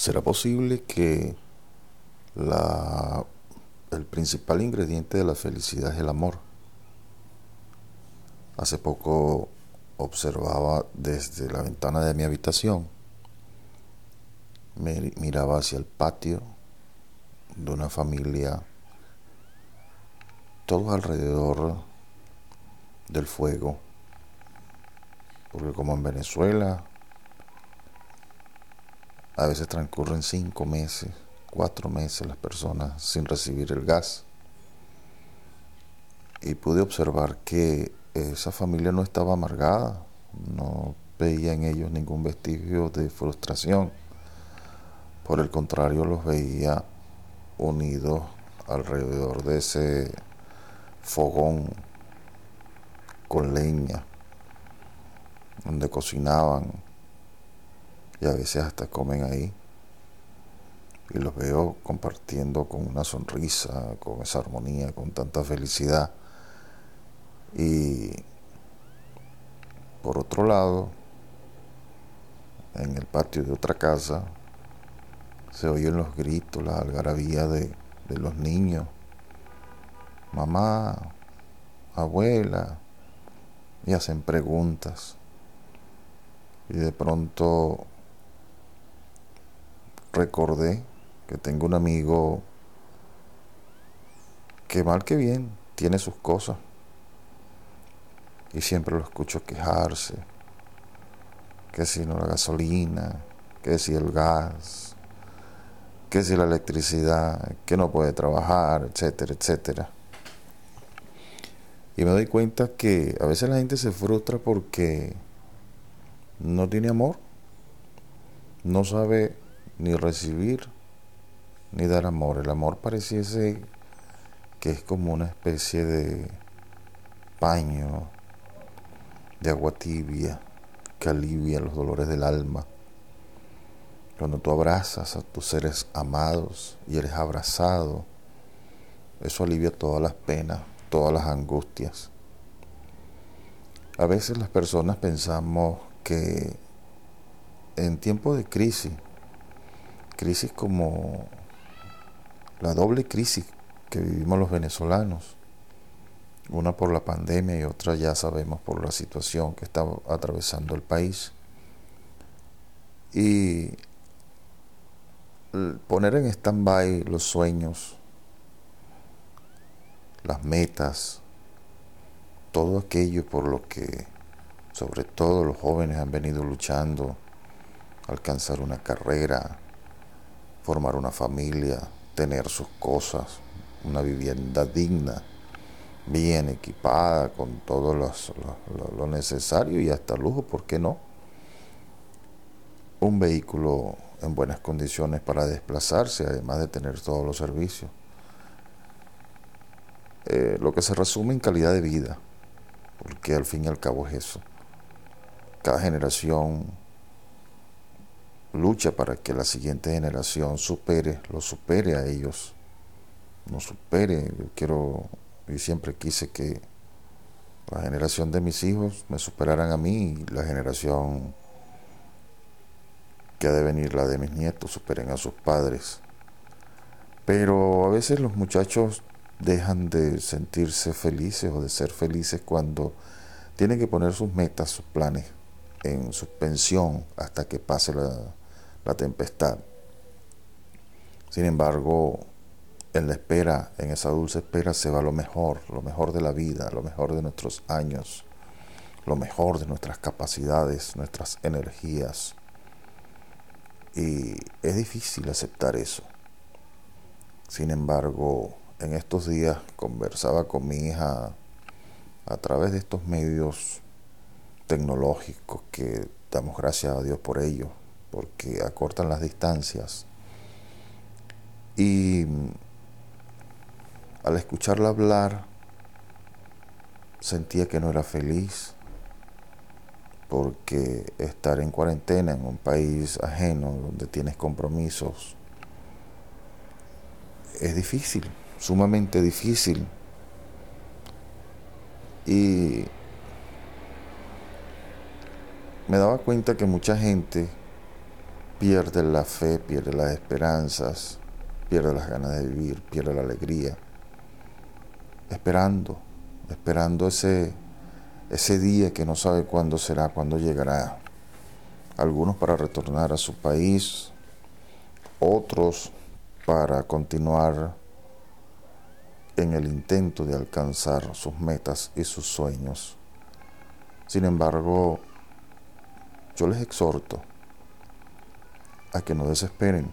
¿Será posible que la, el principal ingrediente de la felicidad es el amor? Hace poco observaba desde la ventana de mi habitación, me miraba hacia el patio de una familia, todos alrededor del fuego, porque como en Venezuela a veces transcurren cinco meses, cuatro meses las personas sin recibir el gas. Y pude observar que esa familia no estaba amargada, no veía en ellos ningún vestigio de frustración. Por el contrario, los veía unidos alrededor de ese fogón con leña, donde cocinaban, y a veces hasta comen ahí. Y los veo compartiendo con una sonrisa, con esa armonía, con tanta felicidad. Y por otro lado, en el patio de otra casa, se oyen los gritos, la algarabía de, de los niños. Mamá, abuela, y hacen preguntas. Y de pronto recordé que tengo un amigo que mal que bien tiene sus cosas y siempre lo escucho quejarse, que si no la gasolina, que si el gas, que si la electricidad, que no puede trabajar, etcétera, etcétera. Y me doy cuenta que a veces la gente se frustra porque no tiene amor, no sabe ni recibir ni dar amor. El amor pareciese que es como una especie de paño de agua tibia que alivia los dolores del alma. Cuando tú abrazas a tus seres amados y eres abrazado, eso alivia todas las penas, todas las angustias. A veces las personas pensamos que en tiempos de crisis crisis como la doble crisis que vivimos los venezolanos, una por la pandemia y otra ya sabemos por la situación que está atravesando el país. Y poner en stand-by los sueños, las metas, todo aquello por lo que sobre todo los jóvenes han venido luchando, alcanzar una carrera, formar una familia, tener sus cosas, una vivienda digna, bien equipada, con todo lo, necesario y hasta lujo, ¿por qué no? Un vehículo en buenas condiciones para desplazarse, además de tener todos los servicios. Eh, lo que se resume en calidad de vida, porque al fin y al cabo es eso. Cada generación lucha para que la siguiente generación supere, lo supere a ellos, no supere. Yo quiero, y siempre quise que la generación de mis hijos me superaran a mí y la generación que ha de venir, la de mis nietos, superen a sus padres. Pero a veces los muchachos dejan de sentirse felices o de ser felices cuando tienen que poner sus metas, sus planes en suspensión hasta que pase la, la tempestad. Sin embargo, en la espera, en esa dulce espera, se va lo mejor, lo mejor de la vida, lo mejor de nuestros años, lo mejor de nuestras capacidades, nuestras energías. Y es difícil aceptar eso. Sin embargo, en estos días conversaba con mi hija a través de estos medios tecnológicos que damos gracias a Dios por ellos, porque acortan las distancias. Y al escucharla hablar, sentía que no era feliz, porque estar en cuarentena en un país ajeno donde tienes compromisos es difícil, sumamente difícil. Y me daba cuenta que mucha gente pierde la fe, pierde las esperanzas, pierde las ganas de vivir, pierde la alegría, esperando, esperando ese, ese día que no sabe cuándo será, cuándo llegará. Algunos para retornar a su país, otros para continuar en el intento de alcanzar sus metas y sus sueños. Sin embargo, yo les exhorto a que no desesperen.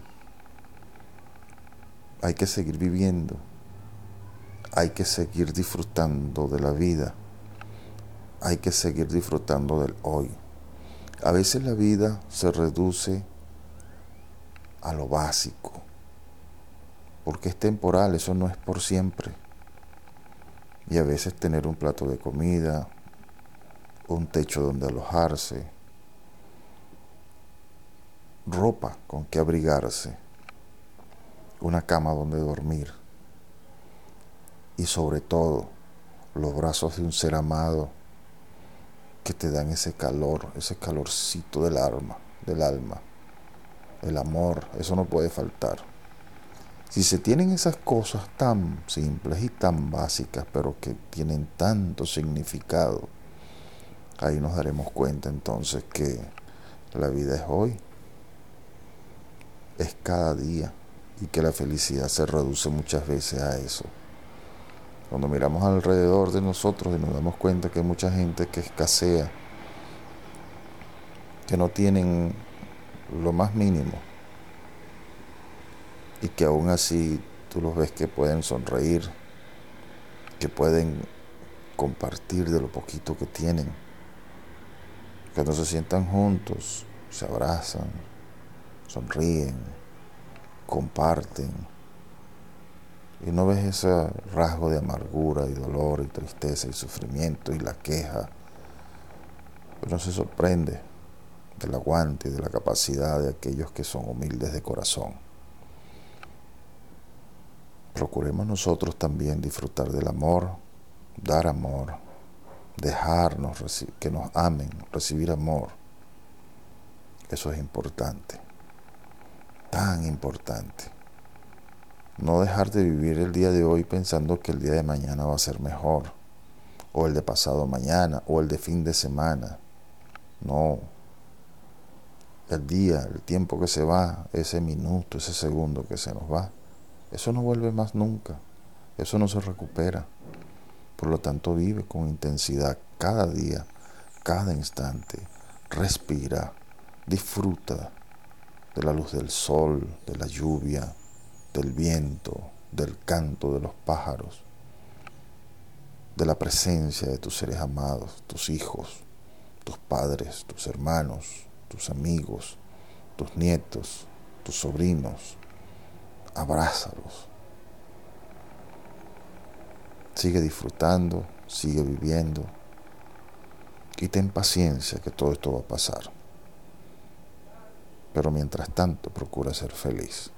Hay que seguir viviendo. Hay que seguir disfrutando de la vida. Hay que seguir disfrutando del hoy. A veces la vida se reduce a lo básico, porque es temporal, eso no es por siempre. Y a veces tener un plato de comida, un techo donde alojarse, ropa con que abrigarse, una cama donde dormir y sobre todo los brazos de un ser amado que te dan ese calor, ese calorcito del alma, del alma. El amor, eso no puede faltar. Si se tienen esas cosas tan simples y tan básicas, pero que tienen tanto significado, ahí nos daremos cuenta entonces que la vida es hoy, es cada día y que la felicidad se reduce muchas veces a eso. Cuando miramos alrededor de nosotros y nos damos cuenta que hay mucha gente que escasea, que no tienen lo más mínimo y que aún así tú los ves que pueden sonreír, que pueden compartir de lo poquito que tienen, cuando se sientan juntos, se abrazan, sonríen, comparten. Y no ves ese rasgo de amargura y dolor y tristeza y sufrimiento y la queja. Pero se sorprende del aguante y de la capacidad de aquellos que son humildes de corazón. Procuremos nosotros también disfrutar del amor, dar amor, dejarnos que nos amen, recibir amor. Eso es importante tan importante. No dejar de vivir el día de hoy pensando que el día de mañana va a ser mejor, o el de pasado mañana, o el de fin de semana. No. El día, el tiempo que se va, ese minuto, ese segundo que se nos va, eso no vuelve más nunca. Eso no se recupera. Por lo tanto, vive con intensidad cada día, cada instante. Respira, disfruta de la luz del sol, de la lluvia, del viento, del canto de los pájaros, de la presencia de tus seres amados, tus hijos, tus padres, tus hermanos, tus amigos, tus nietos, tus sobrinos. Abrázalos. Sigue disfrutando, sigue viviendo y ten paciencia que todo esto va a pasar pero mientras tanto procura ser feliz.